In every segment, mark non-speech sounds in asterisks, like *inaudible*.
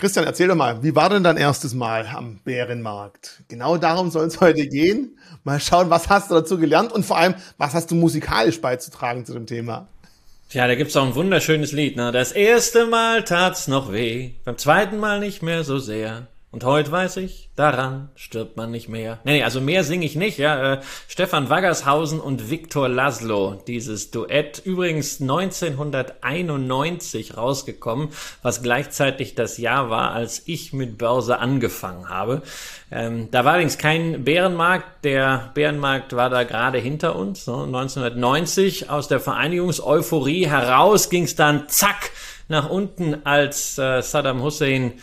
Christian, erzähl doch mal, wie war denn dein erstes Mal am Bärenmarkt? Genau darum soll es heute gehen. Mal schauen, was hast du dazu gelernt und vor allem, was hast du musikalisch beizutragen zu dem Thema? Ja, da gibt's auch ein wunderschönes Lied, ne? Das erste Mal tat's noch weh, beim zweiten Mal nicht mehr so sehr. Und heute weiß ich, daran stirbt man nicht mehr. Nee, also mehr singe ich nicht, ja. Äh, Stefan Waggershausen und Viktor Laszlo, dieses Duett, übrigens 1991 rausgekommen, was gleichzeitig das Jahr war, als ich mit Börse angefangen habe. Ähm, da war allerdings kein Bärenmarkt, der Bärenmarkt war da gerade hinter uns. Ne? 1990 aus der Vereinigungseuphorie heraus ging's dann zack nach unten, als äh, Saddam Hussein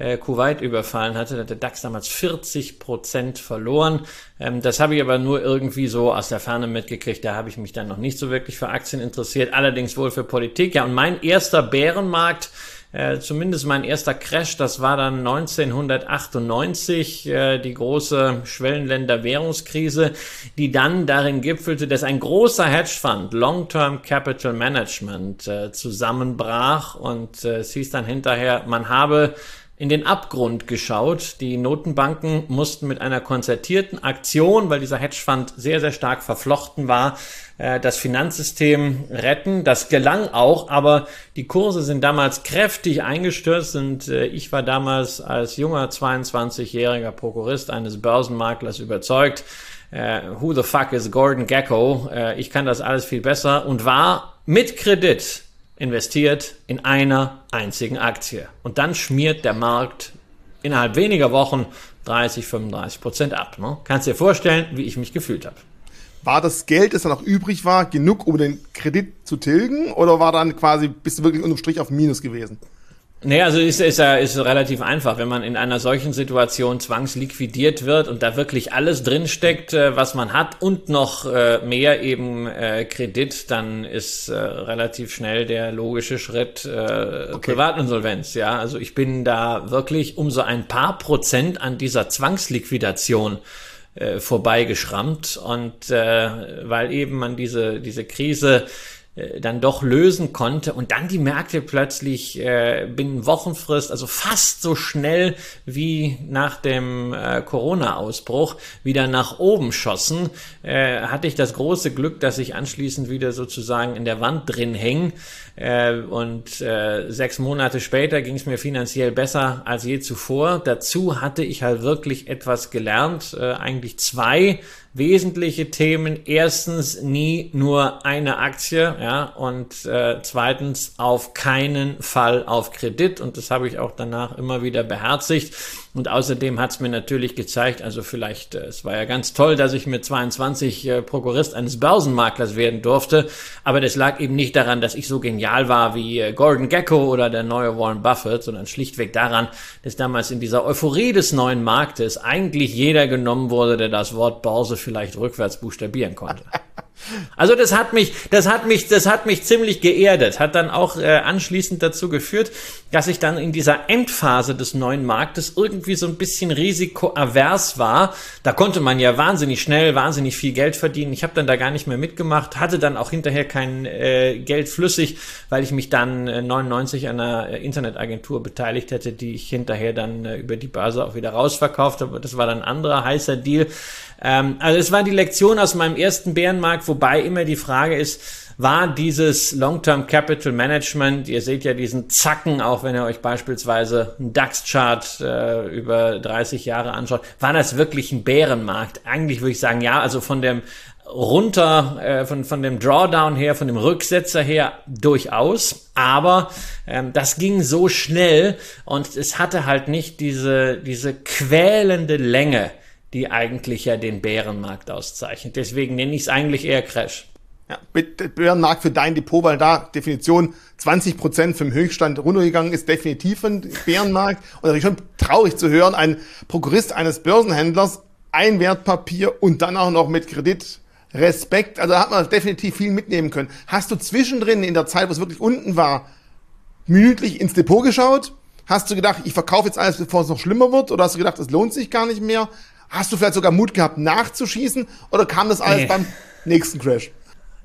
äh, Kuwait überfallen hatte, da hat der DAX damals 40 Prozent verloren. Ähm, das habe ich aber nur irgendwie so aus der Ferne mitgekriegt. Da habe ich mich dann noch nicht so wirklich für Aktien interessiert, allerdings wohl für Politik. Ja, und mein erster Bärenmarkt, äh, zumindest mein erster Crash, das war dann 1998, äh, die große Schwellenländer Währungskrise, die dann darin gipfelte, dass ein großer Hedgefonds, Long-Term Capital Management, äh, zusammenbrach und äh, es hieß dann hinterher, man habe in den Abgrund geschaut. Die Notenbanken mussten mit einer konzertierten Aktion, weil dieser Hedgefonds sehr, sehr stark verflochten war, äh, das Finanzsystem retten. Das gelang auch, aber die Kurse sind damals kräftig eingestürzt und äh, ich war damals als junger 22-jähriger Prokurist eines Börsenmaklers überzeugt, äh, who the fuck is Gordon Gecko? ich kann das alles viel besser und war mit Kredit investiert in einer einzigen Aktie. Und dann schmiert der Markt innerhalb weniger Wochen 30, 35 Prozent ab. Ne? Kannst dir vorstellen, wie ich mich gefühlt habe. War das Geld, das dann noch übrig war, genug, um den Kredit zu tilgen? Oder war dann quasi, bist du wirklich unterm Strich auf Minus gewesen? Nee, also ist, ist, ist relativ einfach, wenn man in einer solchen Situation zwangsliquidiert wird und da wirklich alles drinsteckt, äh, was man hat und noch äh, mehr eben äh, Kredit, dann ist relativ schnell der logische Schritt äh, okay. Privatinsolvenz. Ja, also ich bin da wirklich um so ein paar Prozent an dieser Zwangsliquidation äh, vorbeigeschrammt und äh, weil eben man diese diese Krise äh, dann doch lösen konnte und dann die Märkte plötzlich äh, binnen Wochenfrist, also fast so schnell wie nach dem äh, Corona-Ausbruch, wieder nach oben schossen, äh, hatte ich das große Glück, dass ich anschließend wieder sozusagen in der Wand drin hänge äh, und äh, sechs Monate später ging es mir finanziell besser als je zuvor. Dazu hatte ich halt wirklich etwas gelernt, äh, eigentlich zwei wesentliche Themen. Erstens nie nur eine Aktie, ja, und äh, zweitens auf keinen Fall auf Kredit. Und das habe ich auch danach immer wieder beherzigt. Und außerdem hat es mir natürlich gezeigt, also vielleicht, äh, es war ja ganz toll, dass ich mit 22 äh, Prokurist eines Börsenmaklers werden durfte, aber das lag eben nicht daran, dass ich so genial war wie äh, Gordon Gecko oder der neue Warren Buffett, sondern schlichtweg daran, dass damals in dieser Euphorie des neuen Marktes eigentlich jeder genommen wurde, der das Wort Börse vielleicht rückwärts buchstabieren konnte. *laughs* Also das hat mich, das hat mich, das hat mich ziemlich geerdet, hat dann auch äh, anschließend dazu geführt, dass ich dann in dieser Endphase des neuen Marktes irgendwie so ein bisschen risikoavers war. Da konnte man ja wahnsinnig schnell, wahnsinnig viel Geld verdienen. Ich habe dann da gar nicht mehr mitgemacht, hatte dann auch hinterher kein äh, Geld flüssig, weil ich mich dann äh, 99 an einer äh, Internetagentur beteiligt hätte, die ich hinterher dann äh, über die Börse auch wieder rausverkauft habe. Das war dann ein anderer heißer Deal. Ähm, also es war die Lektion aus meinem ersten Bärenmarkt, wobei immer die Frage ist, war dieses Long-Term Capital Management, ihr seht ja diesen Zacken, auch wenn ihr euch beispielsweise einen DAX-Chart äh, über 30 Jahre anschaut, war das wirklich ein Bärenmarkt? Eigentlich würde ich sagen, ja, also von dem runter, äh, von, von dem Drawdown her, von dem Rücksetzer her durchaus, aber ähm, das ging so schnell und es hatte halt nicht diese, diese quälende Länge, die eigentlich ja den Bärenmarkt auszeichnet. Deswegen nenne ich es eigentlich eher Crash. Ja, Bärenmarkt für dein Depot, weil da Definition 20 Prozent vom Höchststand runtergegangen ist, definitiv ein Bärenmarkt. Und natürlich schon traurig zu hören, ein Prokurist eines Börsenhändlers, ein Wertpapier und dann auch noch mit Kredit. Respekt, also da hat man definitiv viel mitnehmen können. Hast du zwischendrin in der Zeit, wo es wirklich unten war, minütlich ins Depot geschaut? Hast du gedacht, ich verkaufe jetzt alles, bevor es noch schlimmer wird? Oder hast du gedacht, es lohnt sich gar nicht mehr? Hast du vielleicht sogar Mut gehabt, nachzuschießen? Oder kam das alles nee. beim nächsten Crash?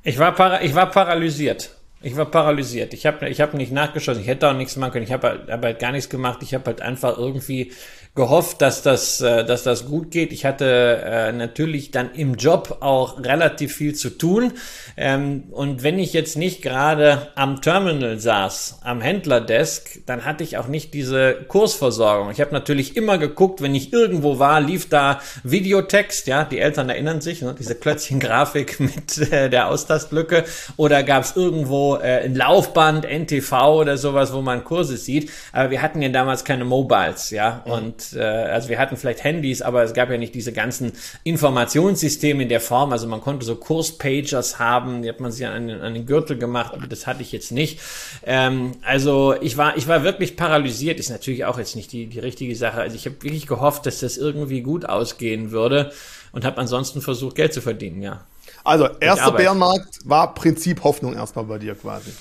Ich war, para ich war paralysiert. Ich war paralysiert. Ich habe ich hab nicht nachgeschossen. Ich hätte auch nichts machen können. Ich habe halt, hab halt gar nichts gemacht. Ich habe halt einfach irgendwie gehofft, dass das, äh, dass das gut geht. Ich hatte äh, natürlich dann im Job auch relativ viel zu tun. Ähm, und wenn ich jetzt nicht gerade am Terminal saß, am Händlerdesk, dann hatte ich auch nicht diese Kursversorgung. Ich habe natürlich immer geguckt, wenn ich irgendwo war, lief da Videotext, ja, die Eltern erinnern sich, ne, diese Klötzchen-Grafik *laughs* mit äh, der Austastlücke. Oder gab es irgendwo äh, ein Laufband, NTV oder sowas, wo man Kurse sieht. Aber wir hatten ja damals keine Mobiles, ja. Und äh, also wir hatten vielleicht Handys, aber es gab ja nicht diese ganzen Informationssysteme in der Form. Also man konnte so Kurspagers haben, die hat man sich an, an den Gürtel gemacht, aber das hatte ich jetzt nicht. Ähm, also ich war, ich war wirklich paralysiert, ist natürlich auch jetzt nicht die, die richtige Sache. Also ich habe wirklich gehofft, dass das irgendwie gut ausgehen würde und habe ansonsten versucht, Geld zu verdienen, ja. Also, erster Bärenmarkt war Prinzip Hoffnung erstmal bei dir quasi.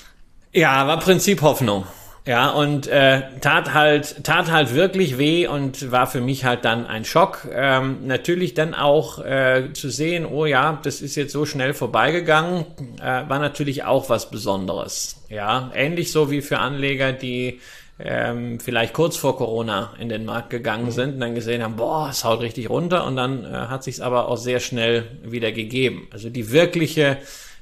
Ja, war Prinzip Hoffnung. Ja, und äh, tat halt, tat halt wirklich weh und war für mich halt dann ein Schock. Ähm, natürlich dann auch äh, zu sehen, oh ja, das ist jetzt so schnell vorbeigegangen, äh, war natürlich auch was Besonderes. Ja, ähnlich so wie für Anleger, die ähm, vielleicht kurz vor Corona in den Markt gegangen mhm. sind und dann gesehen haben, boah, es haut richtig runter und dann äh, hat sich aber auch sehr schnell wieder gegeben. Also die wirkliche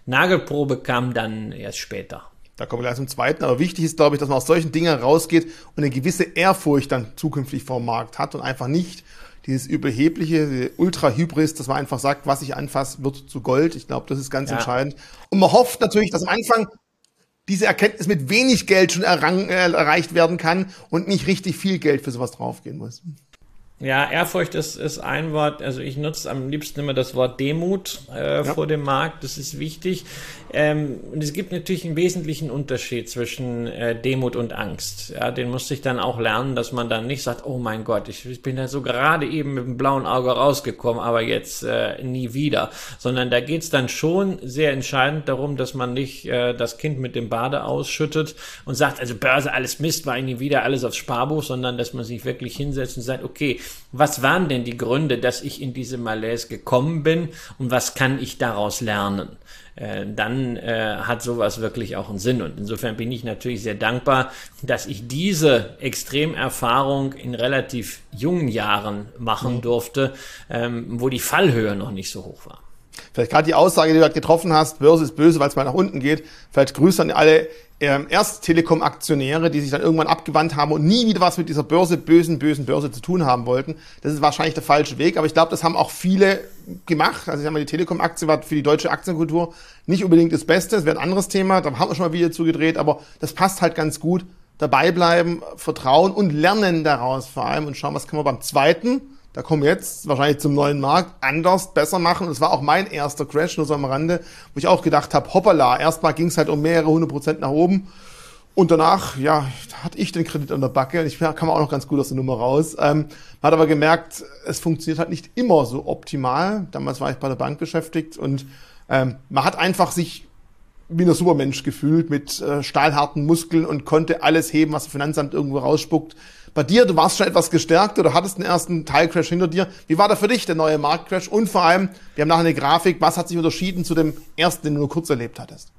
Nagelprobe kam dann erst später. Da kommen wir gleich zum zweiten. Aber wichtig ist, glaube ich, dass man aus solchen Dingen rausgeht und eine gewisse Ehrfurcht dann zukünftig vom Markt hat und einfach nicht dieses überhebliche Ultra-Hybris, dass man einfach sagt, was ich anfasse, wird zu Gold. Ich glaube, das ist ganz ja. entscheidend. Und man hofft natürlich, dass am Anfang diese Erkenntnis mit wenig Geld schon errang, äh, erreicht werden kann und nicht richtig viel Geld für sowas draufgehen muss. Ja, Ehrfurcht ist, ist ein Wort, also ich nutze am liebsten immer das Wort Demut äh, ja. vor dem Markt, das ist wichtig. Ähm, und es gibt natürlich einen wesentlichen Unterschied zwischen äh, Demut und Angst. Ja, den musste ich dann auch lernen, dass man dann nicht sagt, oh mein Gott, ich, ich bin da so gerade eben mit dem blauen Auge rausgekommen, aber jetzt äh, nie wieder. Sondern da geht's dann schon sehr entscheidend darum, dass man nicht äh, das Kind mit dem Bade ausschüttet und sagt, also Börse, alles Mist, war nie wieder, alles aufs Sparbuch, sondern dass man sich wirklich hinsetzt und sagt, okay, was waren denn die Gründe, dass ich in diese Malaise gekommen bin und was kann ich daraus lernen? Äh, dann äh, hat sowas wirklich auch einen Sinn. Und insofern bin ich natürlich sehr dankbar, dass ich diese Extremerfahrung in relativ jungen Jahren machen mhm. durfte, ähm, wo die Fallhöhe noch nicht so hoch war. Vielleicht gerade die Aussage, die du getroffen hast, Börse ist böse, weil es mal nach unten geht. Vielleicht Grüße an alle ähm, erst Telekom-Aktionäre, die sich dann irgendwann abgewandt haben und nie wieder was mit dieser Börse, bösen, bösen Börse zu tun haben wollten. Das ist wahrscheinlich der falsche Weg, aber ich glaube, das haben auch viele gemacht. Also ich sag mal, die Telekom-Aktie war für die deutsche Aktienkultur nicht unbedingt das Beste. Das wäre ein anderes Thema, da haben wir schon mal wieder zugedreht, aber das passt halt ganz gut. Dabei bleiben, vertrauen und lernen daraus vor allem und schauen, was können wir beim zweiten da kommen jetzt wahrscheinlich zum neuen Markt, anders, besser machen. Und es war auch mein erster Crash, nur so am Rande, wo ich auch gedacht habe, hoppala, erstmal ging es halt um mehrere hundert Prozent nach oben. Und danach, ja, hatte ich den Kredit an der Backe. Und ich kam auch noch ganz gut aus der Nummer raus. Ähm, man hat aber gemerkt, es funktioniert halt nicht immer so optimal. Damals war ich bei der Bank beschäftigt und ähm, man hat einfach sich wie ein Supermensch gefühlt mit äh, stahlharten Muskeln und konnte alles heben, was das Finanzamt irgendwo rausspuckt. Bei dir, du warst schon etwas gestärkt oder hattest den ersten Teilcrash hinter dir. Wie war da für dich der neue Marktcrash? Und vor allem, wir haben nachher eine Grafik, was hat sich unterschieden zu dem ersten, den du nur kurz erlebt hattest?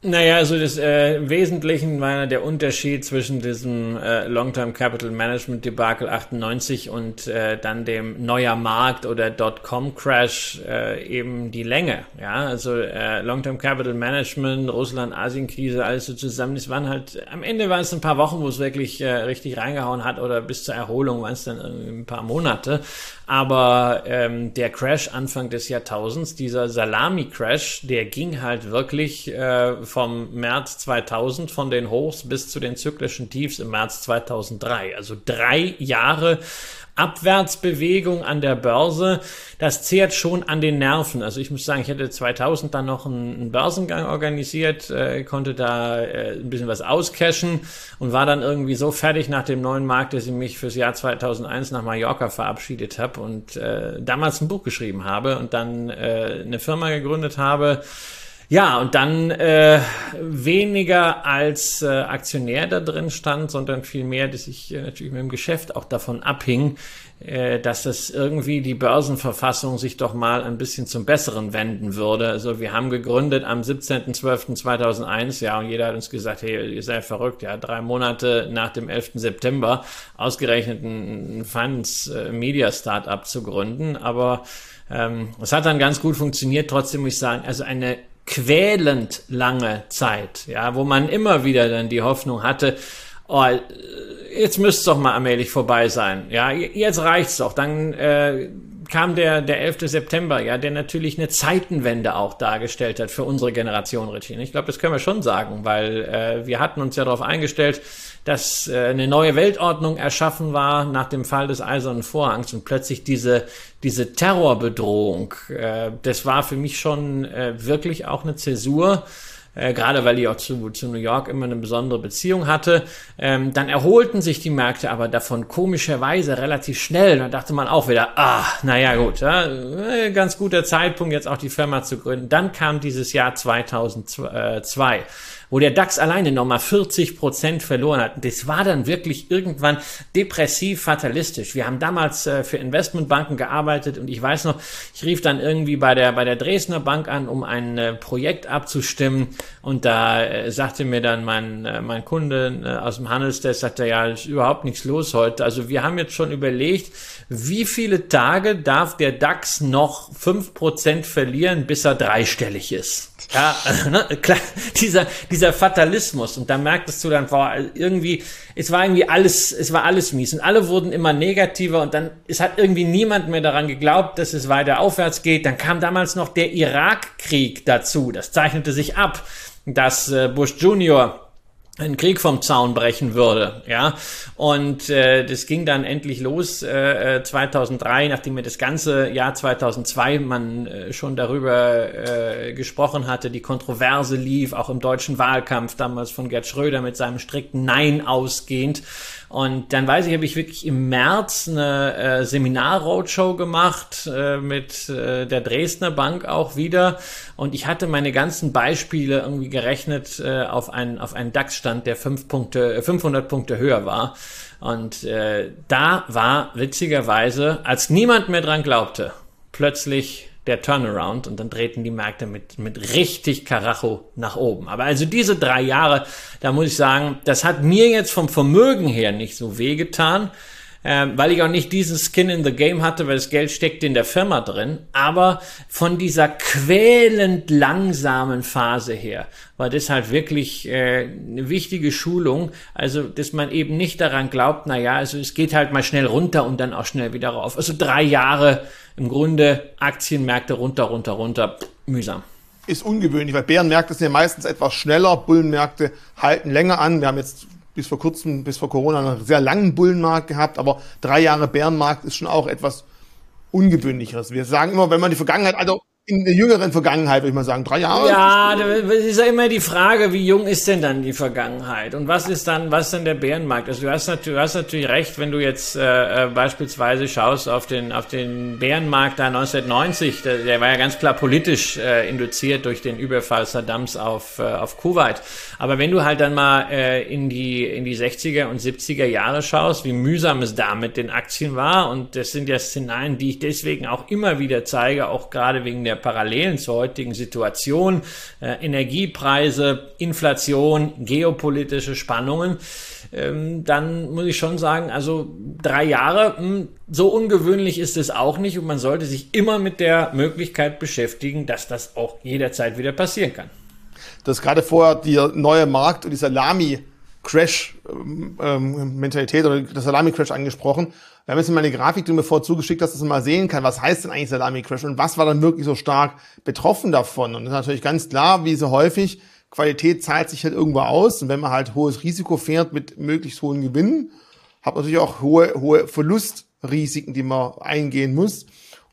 Naja, also das äh, im Wesentlichen war der Unterschied zwischen diesem äh, Long-Term Capital Management Debakel 98 und äh, dann dem neuer Markt oder Dotcom Crash äh, eben die Länge. Ja, also äh, Long-Term Capital Management, Russland-Asien-Krise, alles so zusammen. Es waren halt am Ende waren es ein paar Wochen, wo es wirklich äh, richtig reingehauen hat oder bis zur Erholung waren es dann ein paar Monate. Aber ähm, der Crash Anfang des Jahrtausends, dieser Salami-Crash, der ging halt wirklich äh, vom März 2000, von den Hochs bis zu den zyklischen Tiefs im März 2003. Also drei Jahre Abwärtsbewegung an der Börse, das zehrt schon an den Nerven. Also ich muss sagen, ich hätte 2000 dann noch einen, Börsengang organisiert, äh, konnte da äh, ein bisschen was auscashen und war dann irgendwie so fertig nach dem neuen Markt, dass ich mich fürs Jahr 2001 nach Mallorca verabschiedet habe und äh, damals ein Buch geschrieben habe und dann äh, eine Firma gegründet habe, Ja, und dann äh, weniger als äh, Aktionär da drin stand, sondern vielmehr, dass ich äh, natürlich mit dem Geschäft auch davon abhing, äh, dass das irgendwie die Börsenverfassung sich doch mal ein bisschen zum Besseren wenden würde. Also wir haben gegründet am 17.12.2001, ja, und jeder hat uns gesagt, hey, ihr seid verrückt, ja, drei Monate nach dem 11. September ausgerechnet ein Finance Media Startup zu gründen, aber ähm, es hat dann ganz gut funktioniert. Trotzdem muss ich sagen, also eine quälend lange Zeit, ja, wo man immer wieder dann die Hoffnung hatte, oh, jetzt müsste es doch mal allmählich vorbei sein. Ja, jetzt reicht's doch. Dann äh, kam der, der 11. September, ja, der natürlich eine Zeitenwende auch dargestellt hat für unsere Generation, Regine. Ich glaube, das können wir schon sagen, weil äh, wir hatten uns ja darauf eingestellt, dass äh, eine neue Weltordnung erschaffen war nach dem Fall des Eisernen Vorhangs und plötzlich diese, diese Terrorbedrohung, äh, das war für mich schon äh, wirklich auch eine Zäsur äh, gerade weil ich auch zu, zu New York immer eine besondere Beziehung hatte. Ähm, dann erholten sich die Märkte aber davon komischerweise relativ schnell. Da dachte man auch wieder, ah, naja gut, ja, äh, ganz guter Zeitpunkt, jetzt auch die Firma zu gründen. Dann kam dieses Jahr 2002 wo der DAX alleine nochmal 40 Prozent verloren hat. Das war dann wirklich irgendwann depressiv fatalistisch. Wir haben damals äh, für Investmentbanken gearbeitet und ich weiß noch, ich rief dann irgendwie bei der, bei der Dresdner Bank an, um ein äh, Projekt abzustimmen und da äh, sagte mir dann mein, äh, mein Kunde äh, aus dem Handelsdesk, sagte, ja, ist überhaupt nichts los heute. Also wir haben jetzt schon überlegt, wie viele Tage darf der DAX noch fünf Prozent verlieren, bis er dreistellig ist? Ja, ne, klar, *laughs* dieser, dieser Fatalismus. Und da merktest du dann, boah, irgendwie, es war irgendwie alles, es war alles mies. Und alle wurden immer negativer und dann, es hat irgendwie niemand mehr daran geglaubt, dass es weiter aufwärts geht. Dann kam damals noch der Irakkrieg dazu. Das zeichnete sich ab, dass äh, Bush Junior einen Krieg vom Zaun brechen würde, ja. Und äh, das ging dann endlich los äh, 2003, äh, nachdem wir das ganze Jahr 2002 man äh, schon darüber äh, gesprochen hatte, die Kontroverse lief, auch im deutschen Wahlkampf damals von Gerd Schröder mit seinem strikten Nein ausgehend. Und dann weiß ich, habe ich wirklich im März eine äh, Seminar-Roadshow gemacht äh, mit äh, der Dresdner Bank auch wieder. Und ich hatte meine ganzen Beispiele irgendwie gerechnet äh, auf einen, auf einen DAX-Stand, der fünf Punkte, 500 äh, Punkte höher war. Und äh, da war witzigerweise, als niemand mehr dran glaubte, plötzlich der Turnaround und dann drehten die Märkte mit, mit richtig Karacho nach oben. Aber also diese drei Jahre, da muss ich sagen, das hat mir jetzt vom Vermögen her nicht so wehgetan, äh, weil ich auch nicht diesen Skin in the Game hatte, weil das Geld steckt in der Firma drin. Aber von dieser quälend langsamen Phase her war das halt wirklich äh, eine wichtige Schulung. Also, dass man eben nicht daran glaubt, na ja, also es geht halt mal schnell runter und dann auch schnell wieder rauf. Also drei Jahre im Grunde Aktienmärkte runter, runter, runter, mühsam ist ungewöhnlich, weil Bärenmärkte sind ja meistens etwas schneller, Bullenmärkte halten länger an. Wir haben jetzt bis vor kurzem, bis vor Corona einen sehr langen Bullenmarkt gehabt, aber drei Jahre Bärenmarkt ist schon auch etwas ungewöhnlicheres. Wir sagen immer, wenn man die Vergangenheit, also in der jüngeren Vergangenheit, würde ich mal sagen, drei Jahre. Ja, das ist ja immer die Frage, wie jung ist denn dann die Vergangenheit? Und was ist dann, was ist denn der Bärenmarkt? Also du hast, natürlich, du hast natürlich recht, wenn du jetzt äh, äh, beispielsweise schaust auf den, auf den Bärenmarkt da 1990, der, der war ja ganz klar politisch äh, induziert durch den Überfall Saddams auf, äh, auf Kuwait. Aber wenn du halt dann mal äh, in, die, in die 60er und 70er Jahre schaust, wie mühsam es da mit den Aktien war, und das sind ja Szenarien, die ich deswegen auch immer wieder zeige, auch gerade wegen der Parallelen zur heutigen Situation, äh, Energiepreise, Inflation, geopolitische Spannungen, ähm, dann muss ich schon sagen, also drei Jahre, hm, so ungewöhnlich ist es auch nicht und man sollte sich immer mit der Möglichkeit beschäftigen, dass das auch jederzeit wieder passieren kann. Das gerade vorher die neue Markt und die Salami Crash-Mentalität ähm, oder das Salami-Crash angesprochen. Wir haben jetzt mal eine Grafik, die du mir vorher zugeschickt hast, dass man mal sehen kann, was heißt denn eigentlich Salami-Crash und was war dann wirklich so stark betroffen davon. Und das ist natürlich ganz klar, wie so häufig, Qualität zahlt sich halt irgendwo aus. Und wenn man halt hohes Risiko fährt mit möglichst hohen Gewinnen, hat man natürlich auch hohe, hohe Verlustrisiken, die man eingehen muss.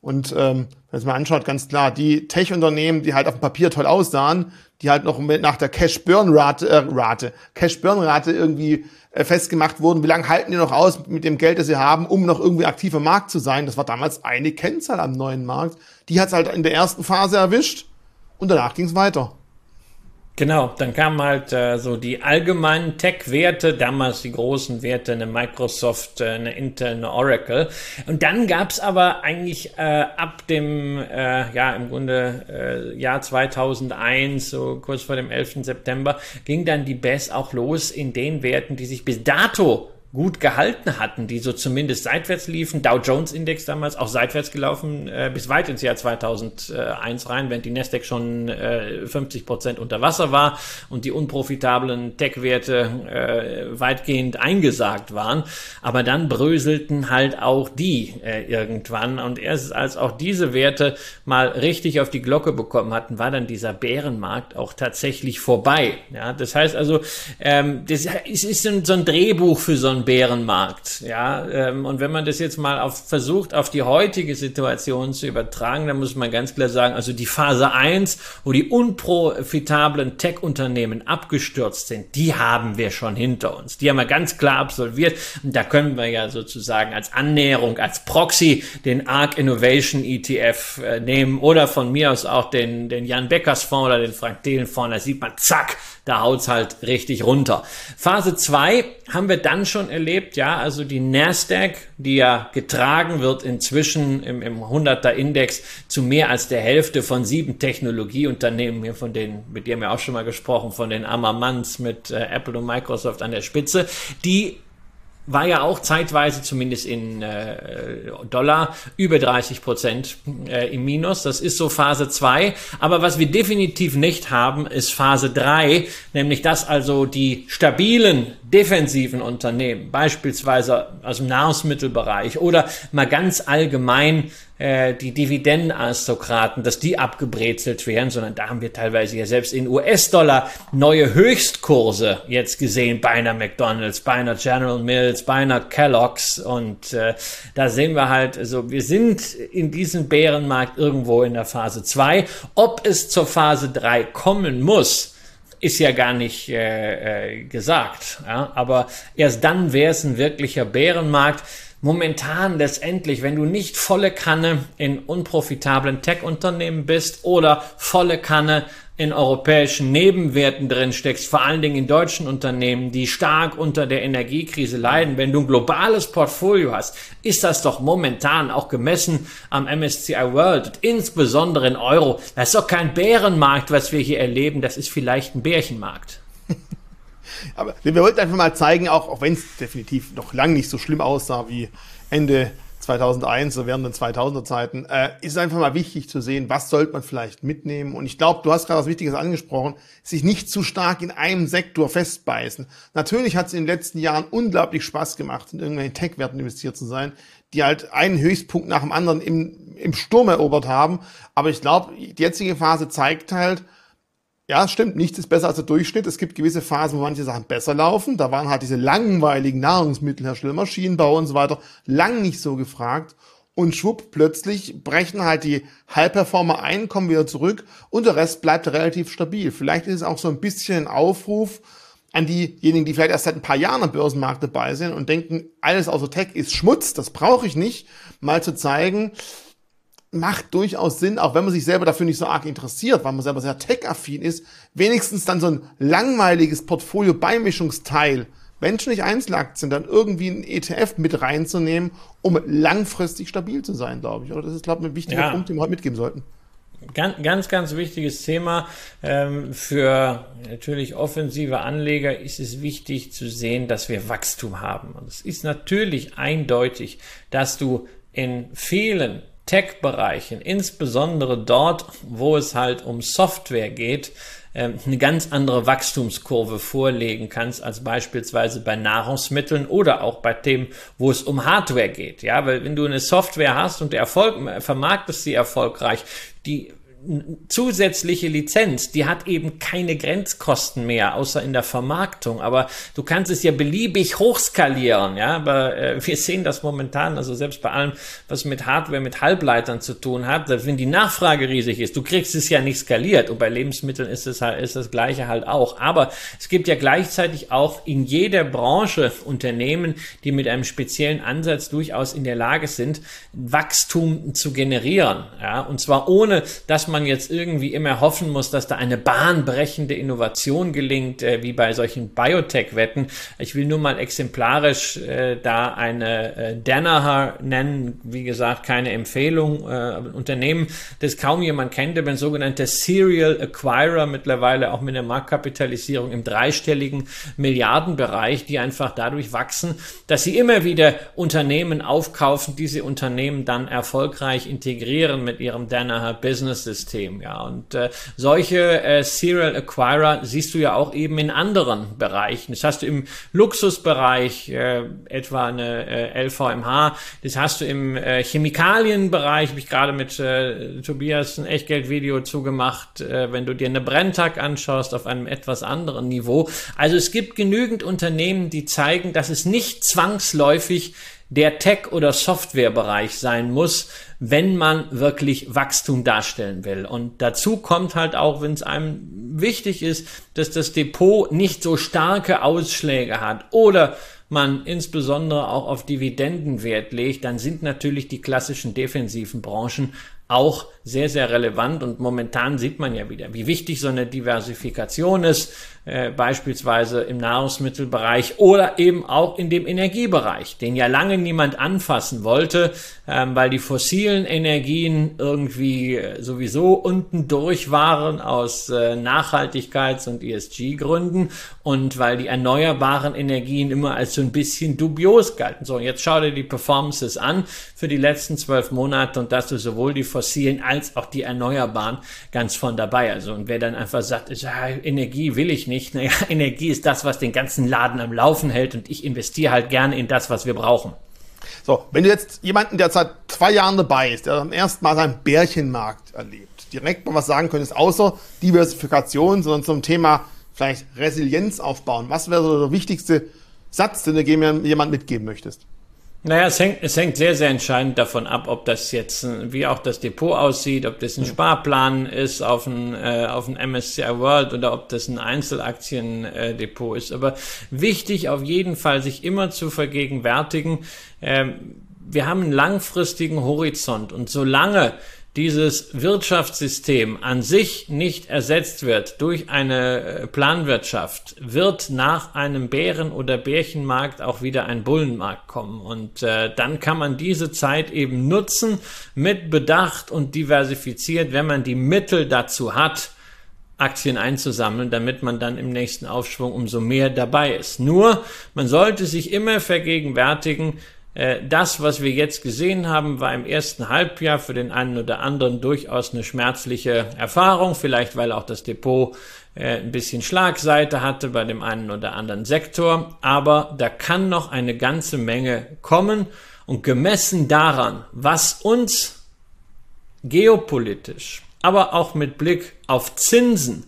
Und ähm, wenn man anschaut, ganz klar, die Tech-Unternehmen, die halt auf dem Papier toll aussahen, die halt noch mit, nach der Cash-Burn-Rate, äh, Rate, Cash-Burn-Rate irgendwie äh, festgemacht wurden. Wie lange halten die noch aus mit dem Geld, das sie haben, um noch irgendwie aktiver Markt zu sein? Das war damals eine Kennzahl am neuen Markt. Die hat es halt in der ersten Phase erwischt und danach ging es weiter. Genau, dann kamen halt äh, so die allgemeinen Tech-Werte, damals die großen Werte, eine Microsoft, äh, eine Intel, eine Oracle. Und dann gab's aber eigentlich äh, ab dem, äh, ja, im Grunde äh, Jahr 2001, so kurz vor dem 11. September, ging dann die BES auch los in den Werten, die sich bis dato gut gehalten hatten, die so zumindest seitwärts liefen. Dow Jones Index damals auch seitwärts gelaufen äh, bis weit ins Jahr 2001 rein, während die Nasdaq schon äh, 50 Prozent unter Wasser war und die unprofitablen Tech-Werte äh, weitgehend eingesagt waren. Aber dann bröselten halt auch die äh, irgendwann und erst als auch diese Werte mal richtig auf die Glocke bekommen hatten, war dann dieser Bärenmarkt auch tatsächlich vorbei. Ja, das heißt also, ähm, das ist so ein Drehbuch für so ein Bärenmarkt. Ja, ähm, und wenn man das jetzt mal auf, versucht, auf die heutige Situation zu übertragen, dann muss man ganz klar sagen, also die Phase 1, wo die unprofitablen Tech-Unternehmen abgestürzt sind, die haben wir schon hinter uns. Die haben wir ganz klar absolviert. Und da können wir ja sozusagen als Annäherung, als Proxy den ARC Innovation ETF äh, nehmen oder von mir aus auch den, den Jan Beckers Fonds oder den Frank Thelen Fonds. Da sieht man, zack, da haut's halt richtig runter. Phase 2 haben wir dann schon erlebt, ja, also die Nasdaq, die ja getragen wird inzwischen im, im 100er Index zu mehr als der Hälfte von sieben Technologieunternehmen, hier von denen, mit denen wir auch schon mal gesprochen, von den Ammermanns mit äh, Apple und Microsoft an der Spitze, die war ja auch zeitweise zumindest in äh, Dollar über 30 Prozent äh, im Minus. Das ist so Phase 2. Aber was wir definitiv nicht haben, ist Phase 3, nämlich dass also die stabilen defensiven Unternehmen, beispielsweise aus dem Nahrungsmittelbereich oder mal ganz allgemein äh, die Dividendenaristokraten, dass die abgebrezelt werden, sondern da haben wir teilweise ja selbst in US-Dollar neue Höchstkurse jetzt gesehen bei einer McDonald's, bei einer General Mills, bei einer Kellogg's und äh, da sehen wir halt, also wir sind in diesem Bärenmarkt irgendwo in der Phase 2. Ob es zur Phase 3 kommen muss, ist ja gar nicht äh, äh, gesagt. Ja? Aber erst dann wäre es ein wirklicher Bärenmarkt. Momentan letztendlich, wenn du nicht volle Kanne in unprofitablen Tech-Unternehmen bist oder volle Kanne in europäischen Nebenwerten drin steckst, vor allen Dingen in deutschen Unternehmen, die stark unter der Energiekrise leiden, wenn du ein globales Portfolio hast, ist das doch momentan auch gemessen am MSCI World, insbesondere in Euro. Das ist doch kein Bärenmarkt, was wir hier erleben, das ist vielleicht ein Bärchenmarkt. *laughs* Aber wir wollten einfach mal zeigen, auch, auch wenn es definitiv noch lang nicht so schlimm aussah wie Ende 2001, so während den 2000er Zeiten, äh, ist einfach mal wichtig zu sehen, was sollte man vielleicht mitnehmen. Und ich glaube, du hast gerade was Wichtiges angesprochen, sich nicht zu stark in einem Sektor festbeißen. Natürlich hat es in den letzten Jahren unglaublich Spaß gemacht, in irgendwelchen Tech-Werten investiert zu sein, die halt einen Höchstpunkt nach dem anderen im, im Sturm erobert haben. Aber ich glaube, die jetzige Phase zeigt halt, ja, stimmt, nichts ist besser als der Durchschnitt. Es gibt gewisse Phasen, wo manche Sachen besser laufen. Da waren halt diese langweiligen Nahrungsmittelhersteller, Maschinenbau und so weiter lang nicht so gefragt. Und schwupp, plötzlich brechen halt die High-Performer ein, kommen wieder zurück und der Rest bleibt relativ stabil. Vielleicht ist es auch so ein bisschen ein Aufruf an diejenigen, die vielleicht erst seit ein paar Jahren am Börsenmarkt dabei sind und denken, alles außer Tech ist Schmutz, das brauche ich nicht, mal zu zeigen, macht durchaus Sinn, auch wenn man sich selber dafür nicht so arg interessiert, weil man selber sehr tech-affin ist, wenigstens dann so ein langweiliges Portfolio-Beimischungsteil, wenn schon nicht Einzelaktien, dann irgendwie ein ETF mit reinzunehmen, um langfristig stabil zu sein, glaube ich. Oder das ist, glaube ich, ein wichtiger ja. Punkt, den wir heute mitgeben sollten. Ganz, ganz, ganz wichtiges Thema. Ähm, für natürlich offensive Anleger ist es wichtig zu sehen, dass wir Wachstum haben. Und es ist natürlich eindeutig, dass du in vielen Tech-Bereichen, insbesondere dort, wo es halt um Software geht, ähm, eine ganz andere Wachstumskurve vorlegen kannst als beispielsweise bei Nahrungsmitteln oder auch bei Themen, wo es um Hardware geht. Ja, weil wenn du eine Software hast und Erfolg vermarktest sie erfolgreich, die zusätzliche Lizenz, die hat eben keine Grenzkosten mehr, außer in der Vermarktung. Aber du kannst es ja beliebig hochskalieren, ja. Aber äh, wir sehen das momentan, also selbst bei allem, was mit Hardware, mit Halbleitern zu tun hat, wenn die Nachfrage riesig ist, du kriegst es ja nicht skaliert. Und bei Lebensmitteln ist es halt, ist das Gleiche halt auch. Aber es gibt ja gleichzeitig auch in jeder Branche Unternehmen, die mit einem speziellen Ansatz durchaus in der Lage sind, Wachstum zu generieren, ja. Und zwar ohne, dass man man jetzt irgendwie immer hoffen muss, dass da eine bahnbrechende Innovation gelingt, äh, wie bei solchen Biotech-Wetten. Ich will nur mal exemplarisch äh, da eine äh, Danaher nennen, wie gesagt, keine Empfehlung, äh, Unternehmen, das kaum jemand kennt, aber ein sogenannter Serial Acquirer, mittlerweile auch mit einer Marktkapitalisierung im dreistelligen Milliardenbereich, die einfach dadurch wachsen, dass sie immer wieder Unternehmen aufkaufen, diese Unternehmen dann erfolgreich integrieren mit ihrem Danaher Business System. Ja, und äh, solche äh, Serial Acquirer siehst du ja auch eben in anderen Bereichen. Das hast du im Luxusbereich, äh, etwa eine äh, LVMH, das hast du im äh, Chemikalienbereich, habe ich gerade mit äh, Tobias ein Echtgeldvideo zugemacht, äh, wenn du dir eine Brenntag anschaust auf einem etwas anderen Niveau. Also es gibt genügend Unternehmen, die zeigen, dass es nicht zwangsläufig der Tech- oder Softwarebereich sein muss, wenn man wirklich Wachstum darstellen will. Und dazu kommt halt auch, wenn es einem wichtig ist, dass das Depot nicht so starke Ausschläge hat oder man insbesondere auch auf Dividenden Wert legt, dann sind natürlich die klassischen defensiven Branchen auch sehr, sehr relevant und momentan sieht man ja wieder, wie wichtig so eine Diversifikation ist, äh, beispielsweise im Nahrungsmittelbereich oder eben auch in dem Energiebereich, den ja lange niemand anfassen wollte, ähm, weil die fossilen Energien irgendwie äh, sowieso unten durch waren aus äh, Nachhaltigkeits- und ESG-Gründen und weil die erneuerbaren Energien immer als so ein bisschen dubios galten. So, jetzt schau dir die Performances an für die letzten zwölf Monate und dass du sowohl die fossilen als auch die erneuerbaren ganz von dabei. Also und wer dann einfach sagt, ja, Energie will ich nicht, naja, *laughs* Energie ist das, was den ganzen Laden am Laufen hält und ich investiere halt gerne in das, was wir brauchen. So, wenn du jetzt jemanden, der seit zwei Jahren dabei ist, der am ersten Mal seinen Bärchenmarkt erlebt, direkt mal was sagen könntest, außer Diversifikation, sondern zum Thema vielleicht Resilienz aufbauen. Was wäre so der wichtigste Satz, den du jemand mitgeben möchtest? Naja, es hängt, es hängt sehr, sehr entscheidend davon ab, ob das jetzt, wie auch das Depot aussieht, ob das ein Sparplan ist auf ein, äh, auf ein MSCI World oder ob das ein Einzelaktiendepot ist. Aber wichtig auf jeden Fall, sich immer zu vergegenwärtigen, äh, wir haben einen langfristigen Horizont und solange dieses Wirtschaftssystem an sich nicht ersetzt wird durch eine äh, Planwirtschaft, wird nach einem Bären- oder Bärchenmarkt auch wieder ein Bullenmarkt kommen. Und äh, dann kann man diese Zeit eben nutzen mit Bedacht und diversifiziert, wenn man die Mittel dazu hat, Aktien einzusammeln, damit man dann im nächsten Aufschwung umso mehr dabei ist. Nur, man sollte sich immer vergegenwärtigen, das, was wir jetzt gesehen haben, war im ersten Halbjahr für den einen oder anderen durchaus eine schmerzliche Erfahrung, vielleicht weil auch das Depot äh, ein bisschen Schlagseite hatte bei dem einen oder anderen Sektor, aber da kann noch eine ganze Menge kommen. Und gemessen daran, was uns geopolitisch, aber auch mit Blick auf Zinsen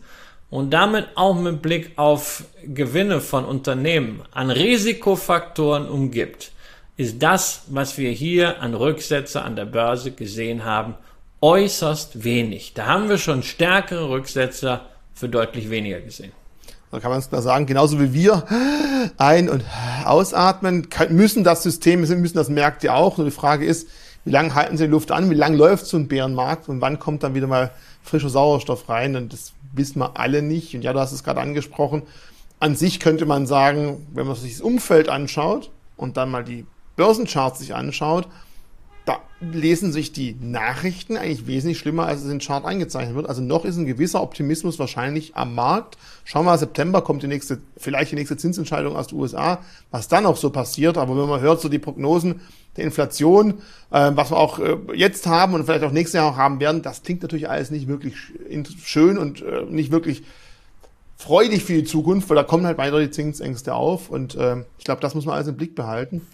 und damit auch mit Blick auf Gewinne von Unternehmen an Risikofaktoren umgibt, ist das, was wir hier an Rücksätze an der Börse gesehen haben, äußerst wenig. Da haben wir schon stärkere Rücksätze für deutlich weniger gesehen. Dann kann man es da sagen, genauso wie wir ein- und ausatmen, müssen das System, müssen das Märkte auch. Nur die Frage ist, wie lange halten sie die Luft an, wie lange läuft so ein Bärenmarkt und wann kommt dann wieder mal frischer Sauerstoff rein? Und das wissen wir alle nicht. Und ja, du hast es gerade angesprochen. An sich könnte man sagen, wenn man sich das Umfeld anschaut und dann mal die Börsencharts sich anschaut, da lesen sich die Nachrichten eigentlich wesentlich schlimmer, als es in Chart eingezeichnet wird. Also noch ist ein gewisser Optimismus wahrscheinlich am Markt. Schauen wir mal, September kommt die nächste, vielleicht die nächste Zinsentscheidung aus den USA, was dann auch so passiert. Aber wenn man hört, so die Prognosen der Inflation, äh, was wir auch äh, jetzt haben und vielleicht auch nächstes Jahr auch haben werden, das klingt natürlich alles nicht wirklich schön und äh, nicht wirklich freudig für die Zukunft, weil da kommen halt weiter die Zinsängste auf. Und äh, ich glaube, das muss man alles im Blick behalten.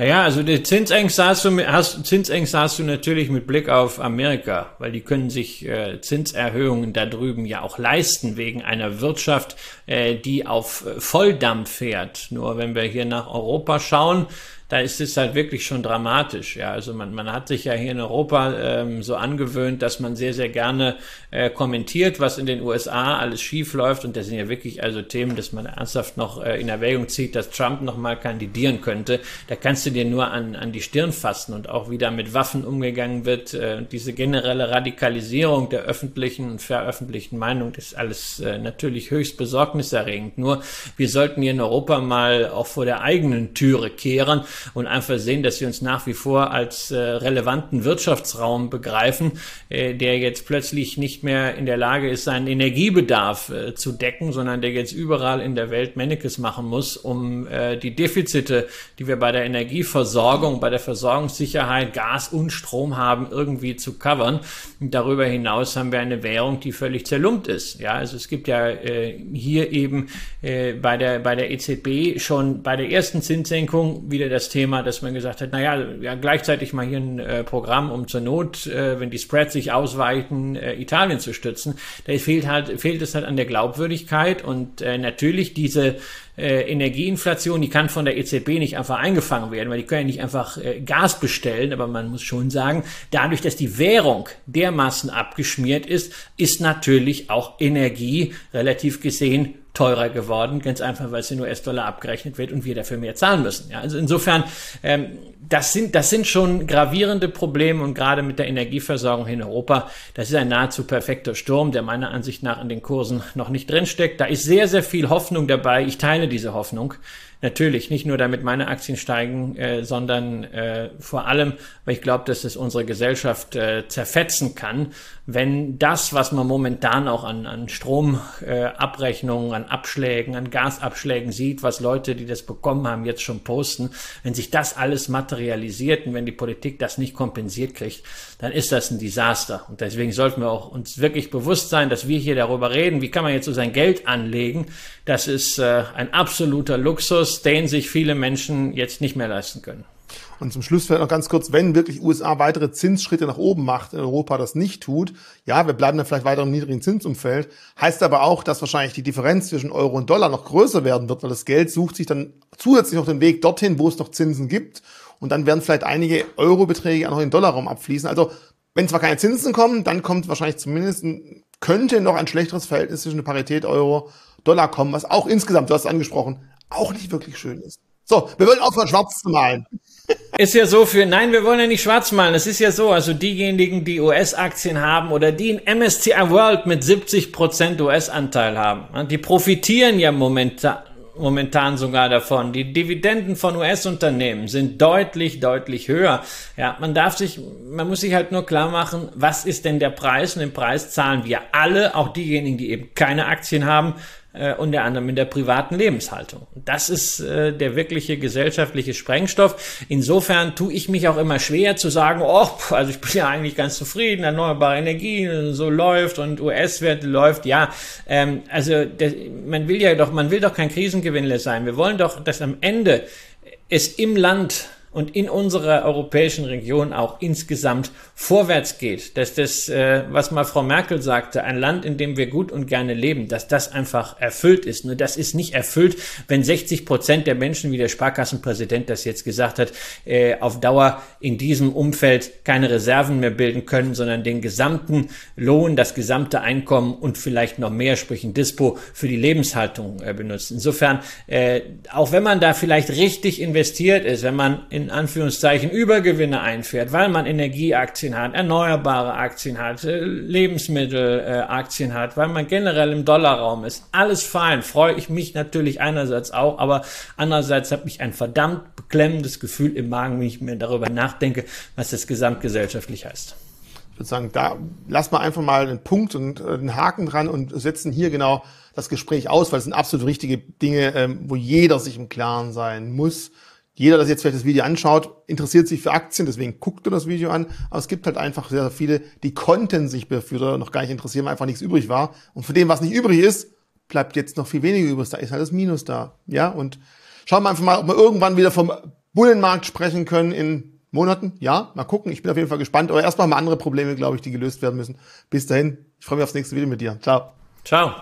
Ja, also die Zinsängste hast du, hast, Zinsängste hast du natürlich mit Blick auf Amerika, weil die können sich äh, Zinserhöhungen da drüben ja auch leisten wegen einer Wirtschaft, äh, die auf äh, Volldampf fährt. Nur wenn wir hier nach Europa schauen, da ist es halt wirklich schon dramatisch. Ja, also man, man hat sich ja hier in Europa ähm, so angewöhnt, dass man sehr, sehr gerne äh, kommentiert, was in den USA alles schief läuft. Und das sind ja wirklich also Themen, dass man ernsthaft noch äh, in Erwägung zieht, dass Trump nochmal kandidieren könnte. Da kannst du dir nur an, an die Stirn fassen und auch wie da mit Waffen umgegangen wird. Äh, diese generelle Radikalisierung der öffentlichen und veröffentlichten Meinung ist alles äh, natürlich höchst besorgniserregend. Nur wir sollten hier in Europa mal auch vor der eigenen Türe kehren und einfach sehen, dass wir uns nach wie vor als äh, relevanten Wirtschaftsraum begreifen, äh, der jetzt plötzlich nicht mehr in der Lage ist, seinen Energiebedarf äh, zu decken, sondern der jetzt überall in der Welt Mannekes machen muss, um äh, die Defizite, die wir bei der Energieversorgung, bei der Versorgungssicherheit, Gas und Strom haben, irgendwie zu covern. Und darüber hinaus haben wir eine Währung, die völlig zerlumpt ist. Ja, also es gibt ja äh, hier eben äh, bei der bei der EZB schon bei der ersten Zinssenkung wieder das Thema, dass man gesagt hat, naja, ja, gleichzeitig mal hier ein äh, Programm, um zur Not, äh, wenn die Spreads sich ausweiten, äh, Italien zu stützen. Da fehlt halt fehlt es halt an der Glaubwürdigkeit und äh, natürlich diese äh, Energieinflation, die kann von der EZB nicht einfach eingefangen werden, weil die können ja nicht einfach äh, Gas bestellen, aber man muss schon sagen, dadurch, dass die Währung dermaßen abgeschmiert ist, ist natürlich auch Energie relativ gesehen teurer geworden, ganz einfach, weil es in US-Dollar abgerechnet wird und wir dafür mehr zahlen müssen. Ja, also insofern, ähm, das sind, das sind schon gravierende Probleme und gerade mit der Energieversorgung in Europa, das ist ein nahezu perfekter Sturm, der meiner Ansicht nach in den Kursen noch nicht drinsteckt. Da ist sehr, sehr viel Hoffnung dabei. Ich teile diese Hoffnung. Natürlich, nicht nur damit meine Aktien steigen, äh, sondern äh, vor allem, weil ich glaube, dass es unsere Gesellschaft äh, zerfetzen kann, wenn das, was man momentan auch an, an Stromabrechnungen, äh, an Abschlägen, an Gasabschlägen sieht, was Leute, die das bekommen haben, jetzt schon posten, wenn sich das alles materialisiert und wenn die Politik das nicht kompensiert kriegt, dann ist das ein Desaster. Und deswegen sollten wir auch uns wirklich bewusst sein, dass wir hier darüber reden, wie kann man jetzt so sein Geld anlegen. Das ist äh, ein absoluter Luxus Luxus, den sich viele Menschen jetzt nicht mehr leisten können. Und zum Schluss vielleicht noch ganz kurz, wenn wirklich USA weitere Zinsschritte nach oben macht, Europa das nicht tut, ja, wir bleiben dann vielleicht weiter im niedrigen Zinsumfeld, heißt aber auch, dass wahrscheinlich die Differenz zwischen Euro und Dollar noch größer werden wird, weil das Geld sucht sich dann zusätzlich noch den Weg dorthin, wo es noch Zinsen gibt. Und dann werden vielleicht einige Eurobeträge auch noch in den Dollarraum abfließen. Also, wenn zwar keine Zinsen kommen, dann kommt wahrscheinlich zumindest, ein, könnte noch ein schlechteres Verhältnis zwischen der Parität Euro Dollar kommen, was auch insgesamt, du hast es angesprochen, auch nicht wirklich schön ist. So, wir wollen aufhören, schwarz zu malen. *laughs* Ist ja so für, nein, wir wollen ja nicht schwarz malen. Es ist ja so, also diejenigen, die US-Aktien haben oder die in MSCI World mit 70% US-Anteil haben, die profitieren ja momentan, momentan sogar davon. Die Dividenden von US-Unternehmen sind deutlich, deutlich höher. Ja, man darf sich, man muss sich halt nur klar machen, was ist denn der Preis? Und den Preis zahlen wir alle, auch diejenigen, die eben keine Aktien haben, äh, unter anderem in der privaten Lebenshaltung. Das ist äh, der wirkliche gesellschaftliche Sprengstoff. Insofern tue ich mich auch immer schwer zu sagen, oh, also ich bin ja eigentlich ganz zufrieden, erneuerbare Energie so läuft und US-Werte läuft. Ja, ähm, also der, man will ja doch, man will doch kein Krisengewinnler sein. Wir wollen doch, dass am Ende es im Land und in unserer europäischen Region auch insgesamt vorwärts geht, dass das, äh, was mal Frau Merkel sagte, ein Land, in dem wir gut und gerne leben, dass das einfach erfüllt ist. Nur das ist nicht erfüllt, wenn 60 Prozent der Menschen, wie der Sparkassenpräsident das jetzt gesagt hat, äh, auf Dauer in diesem Umfeld keine Reserven mehr bilden können, sondern den gesamten Lohn, das gesamte Einkommen und vielleicht noch mehr, sprich ein Dispo, für die Lebenshaltung äh, benutzen. Insofern, äh, auch wenn man da vielleicht richtig investiert ist, wenn man in Anführungszeichen Übergewinne einfährt, weil man Energieaktien hat, erneuerbare Aktien hat, äh, Lebensmittelaktien hat, weil man generell im Dollarraum ist. Alles fein, freue ich mich natürlich einerseits auch, aber andererseits habe ich ein verdammt beklemmendes Gefühl im Magen, wenn ich mir darüber nachdenke, was das gesamtgesellschaftlich heißt. Ich würde sagen, da lass mal einfach mal einen Punkt und äh, einen Haken dran und setzen hier genau das Gespräch aus, weil es sind absolut richtige Dinge, ähm, wo jeder sich im Klaren sein muss jeder, der jetzt vielleicht das Video anschaut, interessiert sich für Aktien, deswegen guckt er das Video an. Aber es gibt halt einfach sehr, sehr viele, die konnten sich dafür noch gar nicht interessieren, weil einfach nichts übrig war. Und für dem, was nicht übrig ist, bleibt jetzt noch viel weniger übrig. Da ist halt das Minus da. Ja, und schauen wir einfach mal, ob wir irgendwann wieder vom Bullenmarkt sprechen können in Monaten. Ja, mal gucken. Ich bin auf jeden Fall gespannt. Aber erstmal mal andere Probleme, glaube ich, die gelöst werden müssen. Bis dahin. Ich freue mich aufs nächste Video mit dir. Ciao. Ciao.